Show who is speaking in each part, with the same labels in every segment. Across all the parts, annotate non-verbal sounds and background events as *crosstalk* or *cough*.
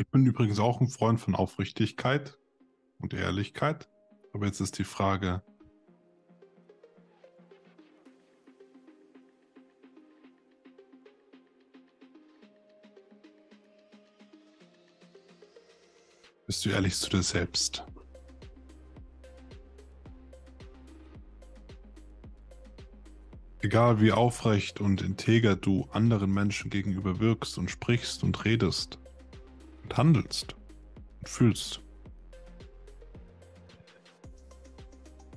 Speaker 1: Ich bin übrigens auch ein Freund von Aufrichtigkeit und Ehrlichkeit. Aber jetzt ist die Frage, bist du ehrlich zu dir selbst? Egal wie aufrecht und integer du anderen Menschen gegenüber wirkst und sprichst und redest und handelst und fühlst.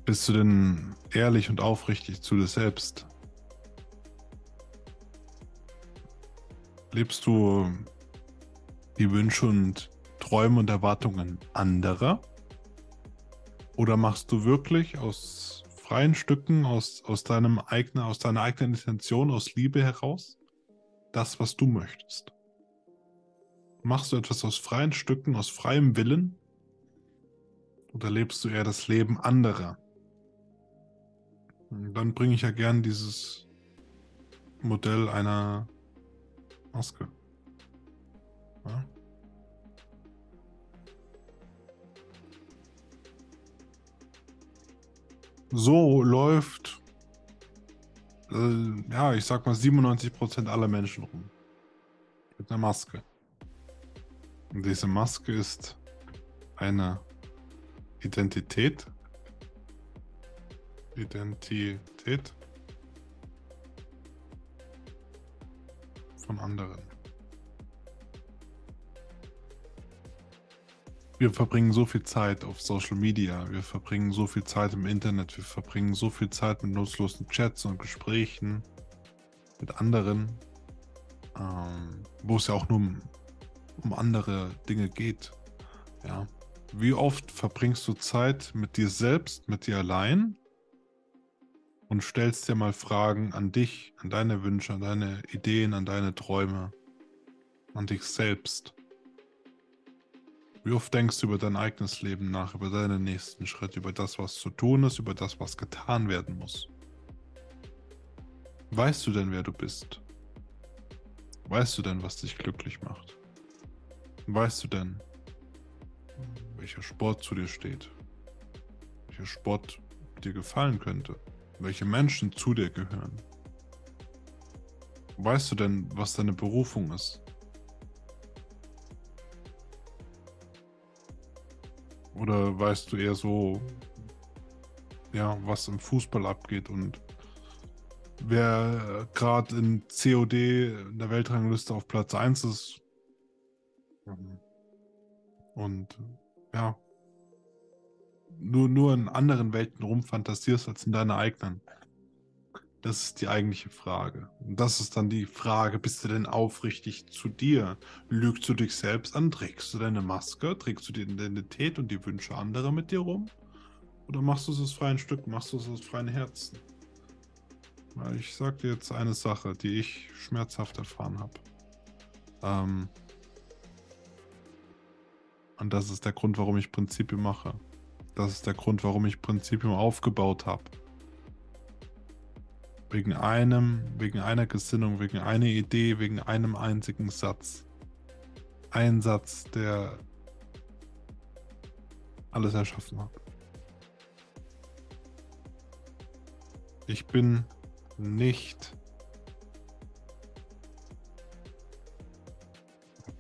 Speaker 1: Bist du denn ehrlich und aufrichtig zu dir selbst? Lebst du die Wünsche und Träume und Erwartungen anderer? Oder machst du wirklich aus freien Stücken, aus, aus deinem eigenen, aus deiner eigenen Intention, aus Liebe heraus, das, was du möchtest? Machst du etwas aus freien Stücken, aus freiem Willen? Oder lebst du eher das Leben anderer? Dann bringe ich ja gern dieses Modell einer Maske. Ja? So läuft, äh, ja, ich sag mal 97% aller Menschen rum. Mit einer Maske. Und diese Maske ist eine Identität. Identität von anderen. Wir verbringen so viel Zeit auf Social Media, wir verbringen so viel Zeit im Internet, wir verbringen so viel Zeit mit nutzlosen Chats und Gesprächen mit anderen, ähm, wo es ja auch nur um, andere Dinge geht. Ja. Wie oft verbringst du Zeit mit dir selbst, mit dir allein und stellst dir mal Fragen an dich, an deine Wünsche, an deine Ideen, an deine Träume, an dich selbst? Wie oft denkst du über dein eigenes Leben nach, über deinen nächsten Schritt, über das, was zu tun ist, über das, was getan werden muss? Weißt du denn, wer du bist? Weißt du denn, was dich glücklich macht? Weißt du denn, welcher Sport zu dir steht? Welcher Sport dir gefallen könnte? Welche Menschen zu dir gehören? Weißt du denn, was deine Berufung ist? Oder weißt du eher so, ja, was im Fußball abgeht und wer gerade in COD in der Weltrangliste auf Platz 1 ist? Und ja, nur, nur in anderen Welten rumfantasierst als in deiner eigenen. Das ist die eigentliche Frage. Und das ist dann die Frage, bist du denn aufrichtig zu dir? Lügst du dich selbst an? Trägst du deine Maske? Trägst du die Identität und die Wünsche anderer mit dir rum? Oder machst du es aus freien Stücken? Machst du es aus freien Herzen? Weil ich sag dir jetzt eine Sache, die ich schmerzhaft erfahren habe. Ähm, und das ist der Grund, warum ich Prinzipien mache. Das ist der Grund, warum ich Prinzipien aufgebaut habe Wegen einem, wegen einer Gesinnung, wegen einer Idee, wegen einem einzigen Satz. Ein Satz, der alles erschaffen hat. Ich bin nicht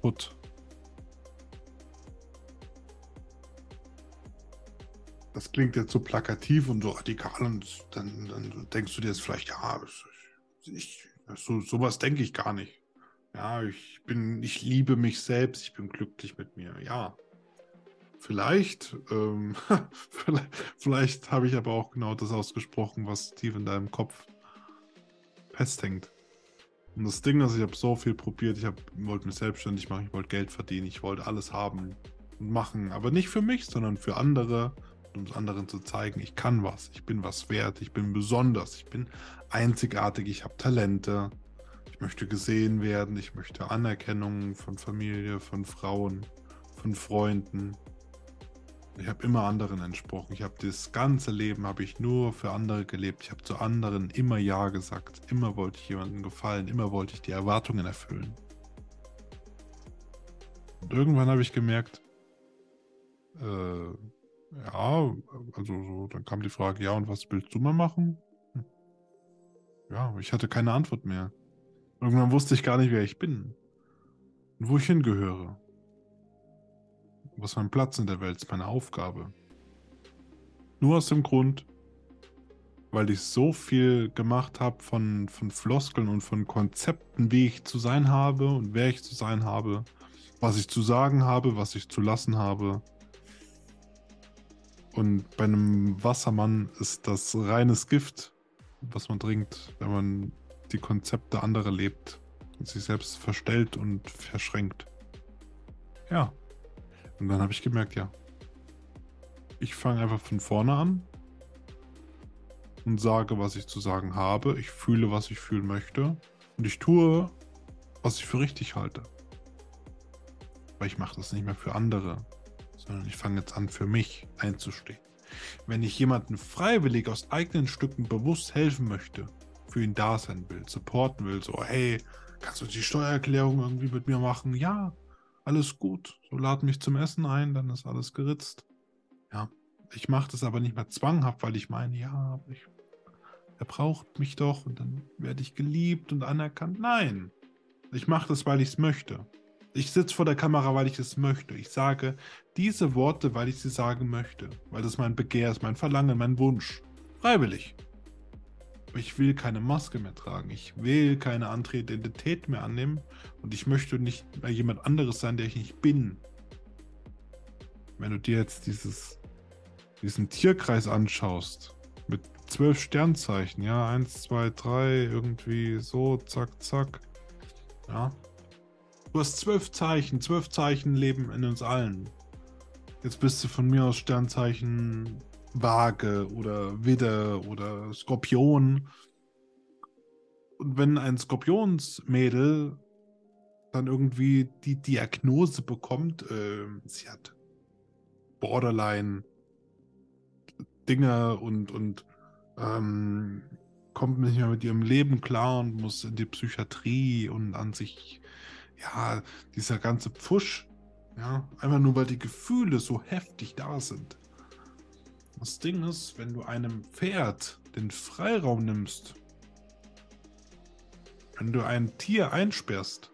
Speaker 1: kaputt. Das klingt jetzt so plakativ und so radikal und dann, dann denkst du dir jetzt vielleicht, ja, ich, so, sowas denke ich gar nicht. Ja, ich bin, ich liebe mich selbst, ich bin glücklich mit mir. Ja, vielleicht, ähm, *laughs* vielleicht, vielleicht habe ich aber auch genau das ausgesprochen, was tief in deinem Kopf festhängt. Und das Ding ist, ich habe so viel probiert, ich wollte mich selbstständig machen, ich wollte Geld verdienen, ich wollte alles haben und machen, aber nicht für mich, sondern für andere um es anderen zu zeigen, ich kann was, ich bin was wert, ich bin besonders, ich bin einzigartig, ich habe Talente, ich möchte gesehen werden, ich möchte Anerkennung von Familie, von Frauen, von Freunden. Ich habe immer anderen entsprochen. Ich habe das ganze Leben habe ich nur für andere gelebt. Ich habe zu anderen immer Ja gesagt. Immer wollte ich jemandem gefallen. Immer wollte ich die Erwartungen erfüllen. Und irgendwann habe ich gemerkt, äh, ja, also so, dann kam die Frage, ja, und was willst du mal machen? Hm. Ja, ich hatte keine Antwort mehr. Irgendwann wusste ich gar nicht, wer ich bin und wo ich hingehöre. Was mein Platz in der Welt ist, meine Aufgabe. Nur aus dem Grund, weil ich so viel gemacht habe von, von Floskeln und von Konzepten, wie ich zu sein habe und wer ich zu sein habe, was ich zu sagen habe, was ich zu lassen habe. Und bei einem Wassermann ist das reines Gift, was man trinkt, wenn man die Konzepte anderer lebt und sich selbst verstellt und verschränkt. Ja. Und dann habe ich gemerkt, ja. Ich fange einfach von vorne an und sage, was ich zu sagen habe. Ich fühle, was ich fühlen möchte. Und ich tue, was ich für richtig halte. Aber ich mache das nicht mehr für andere, sondern ich fange jetzt an, für mich einzustehen. Wenn ich jemanden freiwillig aus eigenen Stücken bewusst helfen möchte, für ihn da sein will, supporten will, so, hey, kannst du die Steuererklärung irgendwie mit mir machen? Ja, alles gut. So lad mich zum Essen ein, dann ist alles geritzt. Ja, ich mache das aber nicht mehr zwanghaft, weil ich meine, ja, ich, er braucht mich doch und dann werde ich geliebt und anerkannt. Nein, ich mache das, weil ich es möchte. Ich sitze vor der Kamera, weil ich es möchte. Ich sage diese Worte, weil ich sie sagen möchte. Weil das mein Begehr ist, mein Verlangen, mein Wunsch. Freiwillig. Ich will keine Maske mehr tragen. Ich will keine andere Identität mehr annehmen. Und ich möchte nicht jemand anderes sein, der ich nicht bin. Wenn du dir jetzt dieses, diesen Tierkreis anschaust, mit zwölf Sternzeichen, ja, eins, zwei, drei, irgendwie so, zack, zack. Ja, Du hast zwölf Zeichen. Zwölf Zeichen leben in uns allen. Jetzt bist du von mir aus Sternzeichen Waage oder Widder oder Skorpion. Und wenn ein Skorpionsmädel dann irgendwie die Diagnose bekommt, äh, sie hat Borderline Dinge und, und ähm, kommt nicht mehr mit ihrem Leben klar und muss in die Psychiatrie und an sich ja, dieser ganze Pfusch, ja, einfach nur weil die Gefühle so heftig da sind. Das Ding ist, wenn du einem Pferd den Freiraum nimmst, wenn du ein Tier einsperrst,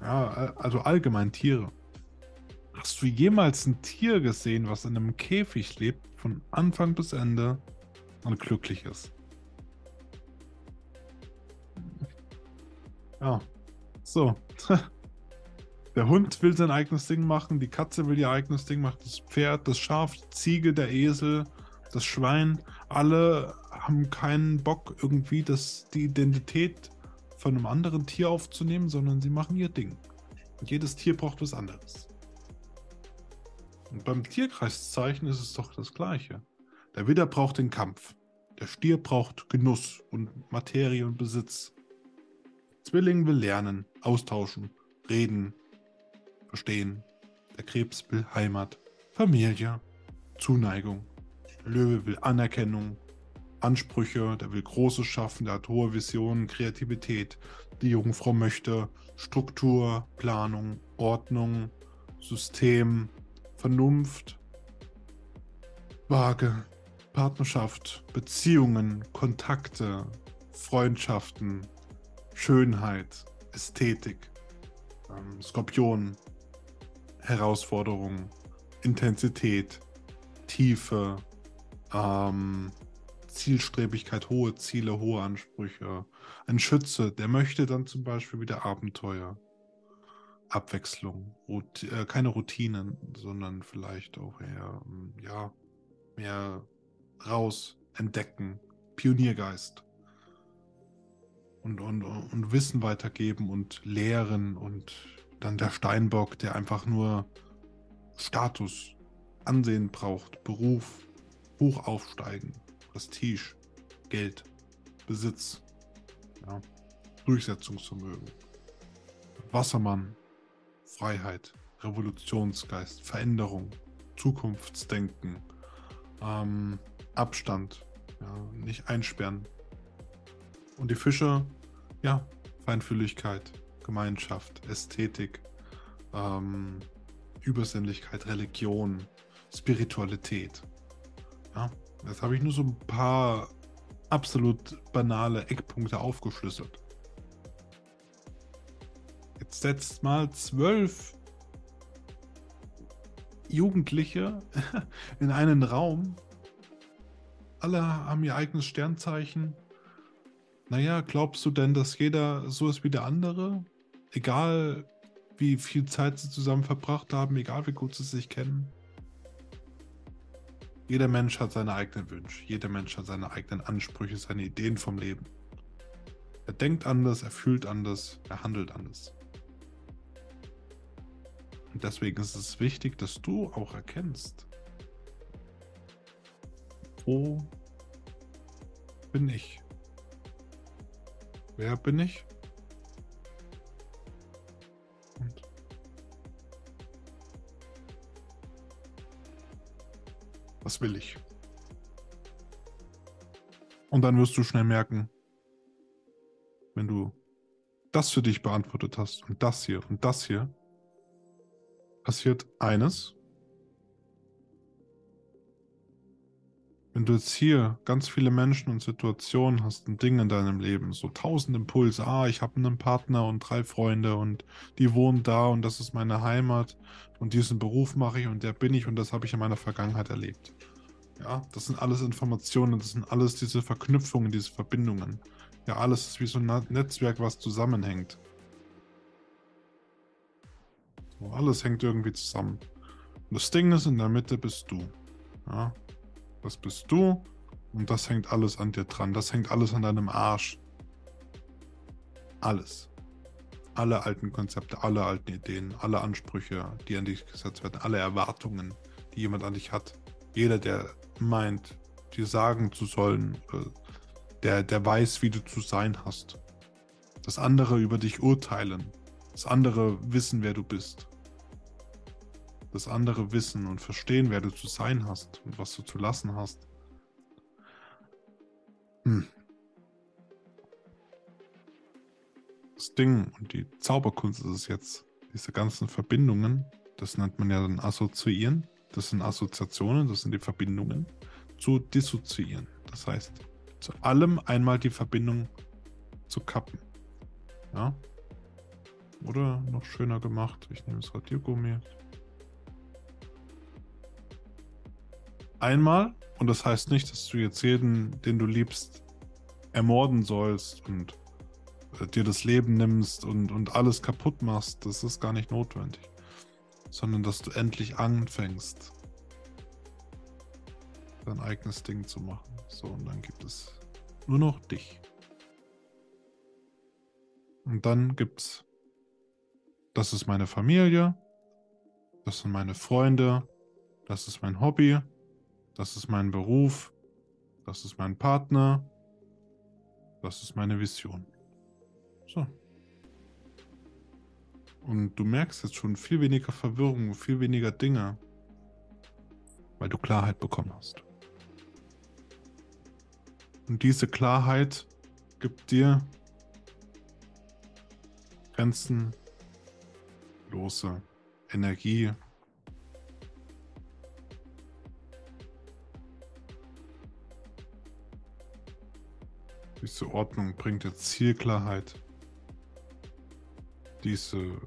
Speaker 1: ja, also allgemein Tiere, hast du jemals ein Tier gesehen, was in einem Käfig lebt, von Anfang bis Ende und glücklich ist? Ja, so. *laughs* Der Hund will sein eigenes Ding machen, die Katze will ihr eigenes Ding machen, das Pferd, das Schaf, die Ziege, der Esel, das Schwein, alle haben keinen Bock, irgendwie das, die Identität von einem anderen Tier aufzunehmen, sondern sie machen ihr Ding. Und jedes Tier braucht was anderes. Und beim Tierkreiszeichen ist es doch das Gleiche. Der Widder braucht den Kampf. Der Stier braucht Genuss und Materie und Besitz. Zwilling will lernen, austauschen, reden, verstehen. Der Krebs will Heimat, Familie, Zuneigung. Der Löwe will Anerkennung, Ansprüche, der will Großes schaffen, der hat hohe Visionen, Kreativität. Die Jungfrau möchte Struktur, Planung, Ordnung, System, Vernunft, Waage, Partnerschaft, Beziehungen, Kontakte, Freundschaften, Schönheit, Ästhetik, ähm, Skorpion, Herausforderung, Intensität, Tiefe, ähm, Zielstrebigkeit, hohe Ziele, hohe Ansprüche. Ein Schütze, der möchte dann zum Beispiel wieder Abenteuer, Abwechslung, Rut äh, keine Routinen, sondern vielleicht auch eher, ähm, ja, mehr raus, entdecken, Pioniergeist und, und, und Wissen weitergeben und lehren und dann der Steinbock, der einfach nur Status, Ansehen braucht, Beruf, hoch aufsteigen, Prestige, Geld, Besitz, ja, Durchsetzungsvermögen. Wassermann, Freiheit, Revolutionsgeist, Veränderung, Zukunftsdenken, ähm, Abstand, ja, nicht einsperren, und die Fische, ja, Feinfühligkeit, Gemeinschaft, Ästhetik, ähm, Übersinnlichkeit, Religion, Spiritualität. Ja, jetzt habe ich nur so ein paar absolut banale Eckpunkte aufgeschlüsselt. Jetzt setzt mal zwölf Jugendliche *laughs* in einen Raum. Alle haben ihr eigenes Sternzeichen. Naja, glaubst du denn, dass jeder so ist wie der andere? Egal, wie viel Zeit sie zusammen verbracht haben, egal wie gut sie sich kennen. Jeder Mensch hat seine eigenen Wünsche, jeder Mensch hat seine eigenen Ansprüche, seine Ideen vom Leben. Er denkt anders, er fühlt anders, er handelt anders. Und deswegen ist es wichtig, dass du auch erkennst, wo bin ich? Wer bin ich? Und was will ich? Und dann wirst du schnell merken, wenn du das für dich beantwortet hast und das hier und das hier, passiert eines. Wenn du jetzt hier ganz viele Menschen und Situationen hast und Dinge in deinem Leben, so tausend Impulse, ah, ich habe einen Partner und drei Freunde und die wohnen da und das ist meine Heimat und diesen Beruf mache ich und der bin ich und das habe ich in meiner Vergangenheit erlebt. Ja, das sind alles Informationen, das sind alles diese Verknüpfungen, diese Verbindungen. Ja, alles ist wie so ein Netzwerk, was zusammenhängt. So, alles hängt irgendwie zusammen. Und das Ding ist, in der Mitte bist du. Ja, das bist du und das hängt alles an dir dran. Das hängt alles an deinem Arsch. Alles. Alle alten Konzepte, alle alten Ideen, alle Ansprüche, die an dich gesetzt werden, alle Erwartungen, die jemand an dich hat. Jeder, der meint, dir sagen zu sollen, äh, der, der weiß, wie du zu sein hast. Das andere über dich urteilen. Das andere wissen, wer du bist das andere wissen und verstehen, wer du zu sein hast und was du zu lassen hast. Hm. Das Ding und die Zauberkunst ist es jetzt, diese ganzen Verbindungen, das nennt man ja dann assoziieren, das sind Assoziationen, das sind die Verbindungen, zu dissoziieren. Das heißt, zu allem einmal die Verbindung zu kappen. Ja? Oder noch schöner gemacht, ich nehme das Radiergummi, einmal. Und das heißt nicht, dass du jetzt jeden, den du liebst, ermorden sollst und äh, dir das Leben nimmst und, und alles kaputt machst. Das ist gar nicht notwendig. Sondern dass du endlich anfängst, dein eigenes Ding zu machen. So, und dann gibt es nur noch dich. Und dann gibt's, das ist meine Familie, das sind meine Freunde, das ist mein Hobby, das ist mein Beruf. Das ist mein Partner. Das ist meine Vision. So. Und du merkst jetzt schon viel weniger Verwirrung, viel weniger Dinge, weil du Klarheit bekommen hast. Und diese Klarheit gibt dir grenzenlose Energie, Diese Ordnung bringt dir Zielklarheit. Diese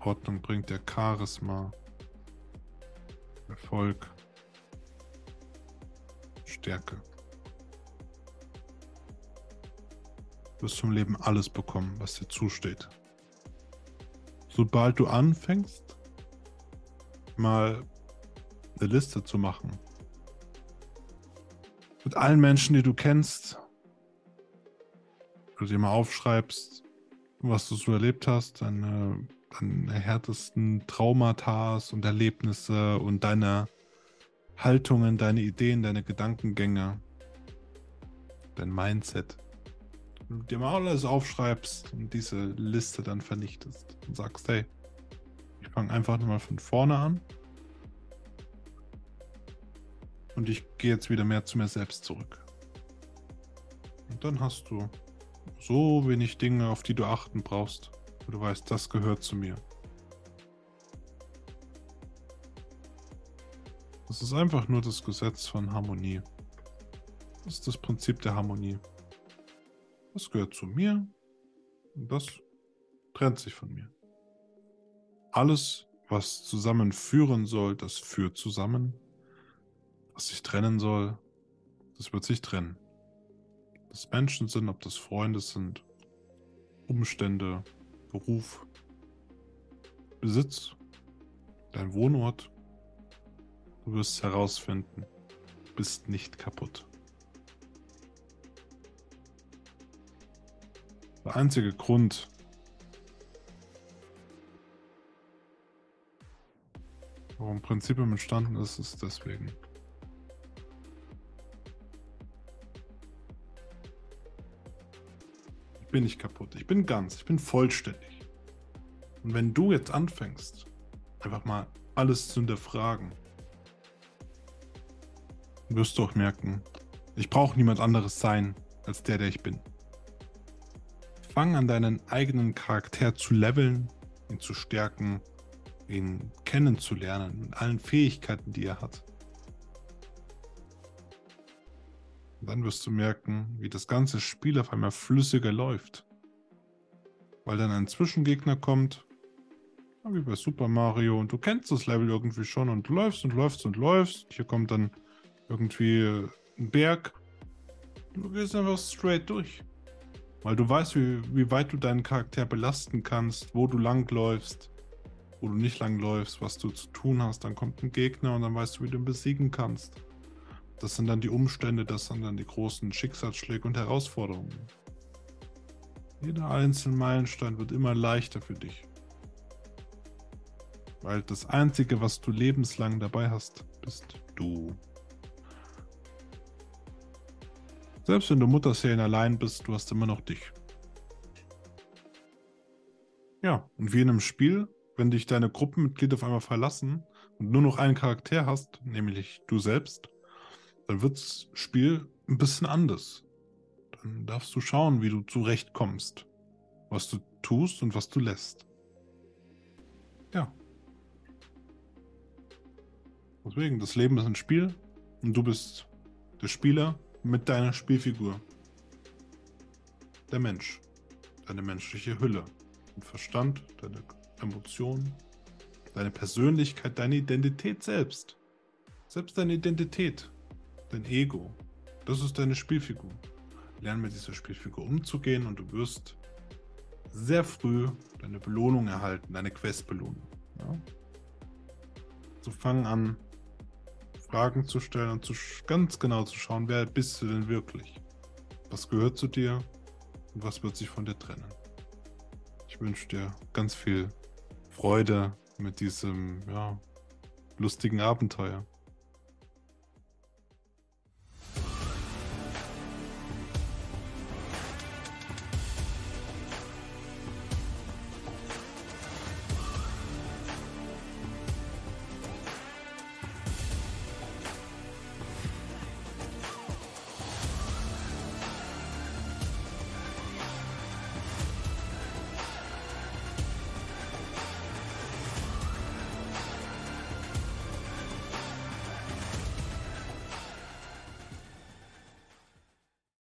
Speaker 1: Ordnung bringt dir Charisma, Erfolg, Stärke. Du wirst zum Leben alles bekommen, was dir zusteht. Sobald du anfängst, mal eine Liste zu machen, mit allen Menschen, die du kennst, du dir mal aufschreibst, was du so erlebt hast, deine, deine härtesten Traumata und Erlebnisse und deine Haltungen, deine Ideen, deine Gedankengänge, dein Mindset. Wenn du dir mal alles aufschreibst und diese Liste dann vernichtest und sagst, hey, ich fange einfach nochmal von vorne an und ich gehe jetzt wieder mehr zu mir selbst zurück. Und dann hast du so wenig Dinge, auf die du achten brauchst. Du weißt, das gehört zu mir. Das ist einfach nur das Gesetz von Harmonie. Das ist das Prinzip der Harmonie. Das gehört zu mir und das trennt sich von mir. Alles, was zusammenführen soll, das führt zusammen. Was sich trennen soll, das wird sich trennen. Ob das Menschen sind, ob das Freunde sind, Umstände, Beruf, Besitz, dein Wohnort. Du wirst herausfinden, du bist nicht kaputt. Der einzige Grund, warum Prinzipium entstanden ist, ist deswegen. Bin nicht kaputt, ich bin ganz, ich bin vollständig. Und wenn du jetzt anfängst, einfach mal alles zu hinterfragen, wirst du auch merken, ich brauche niemand anderes sein als der, der ich bin. Fang an deinen eigenen Charakter zu leveln, ihn zu stärken, ihn kennenzulernen mit allen Fähigkeiten, die er hat. Und dann wirst du merken, wie das ganze Spiel auf einmal flüssiger läuft. Weil dann ein Zwischengegner kommt, wie bei Super Mario, und du kennst das Level irgendwie schon und läufst und läufst und läufst. Hier kommt dann irgendwie ein Berg. Du gehst einfach straight durch. Weil du weißt, wie, wie weit du deinen Charakter belasten kannst, wo du langläufst, wo du nicht langläufst, was du zu tun hast. Dann kommt ein Gegner und dann weißt du, wie du ihn besiegen kannst. Das sind dann die Umstände, das sind dann die großen Schicksalsschläge und Herausforderungen. Jeder einzelne Meilenstein wird immer leichter für dich. Weil das Einzige, was du lebenslang dabei hast, bist du. Selbst wenn du Mutterseelen allein bist, du hast immer noch dich. Ja, und wie in einem Spiel, wenn dich deine Gruppenmitglieder auf einmal verlassen und nur noch einen Charakter hast, nämlich du selbst, dann wird das Spiel ein bisschen anders. Dann darfst du schauen, wie du zurechtkommst, was du tust und was du lässt. Ja. Deswegen, das Leben ist ein Spiel und du bist der Spieler mit deiner Spielfigur. Der Mensch. Deine menschliche Hülle. Dein Verstand, deine Emotionen, deine Persönlichkeit, deine Identität selbst. Selbst deine Identität, dein Ego. Das ist deine Spielfigur. Lern mit dieser Spielfigur umzugehen und du wirst sehr früh deine Belohnung erhalten, deine Questbelohnung. Ja? So fang an, Fragen zu stellen und zu, ganz genau zu schauen, wer bist du denn wirklich? Was gehört zu dir und was wird sich von dir trennen? Ich wünsche dir ganz viel Freude mit diesem ja, lustigen Abenteuer.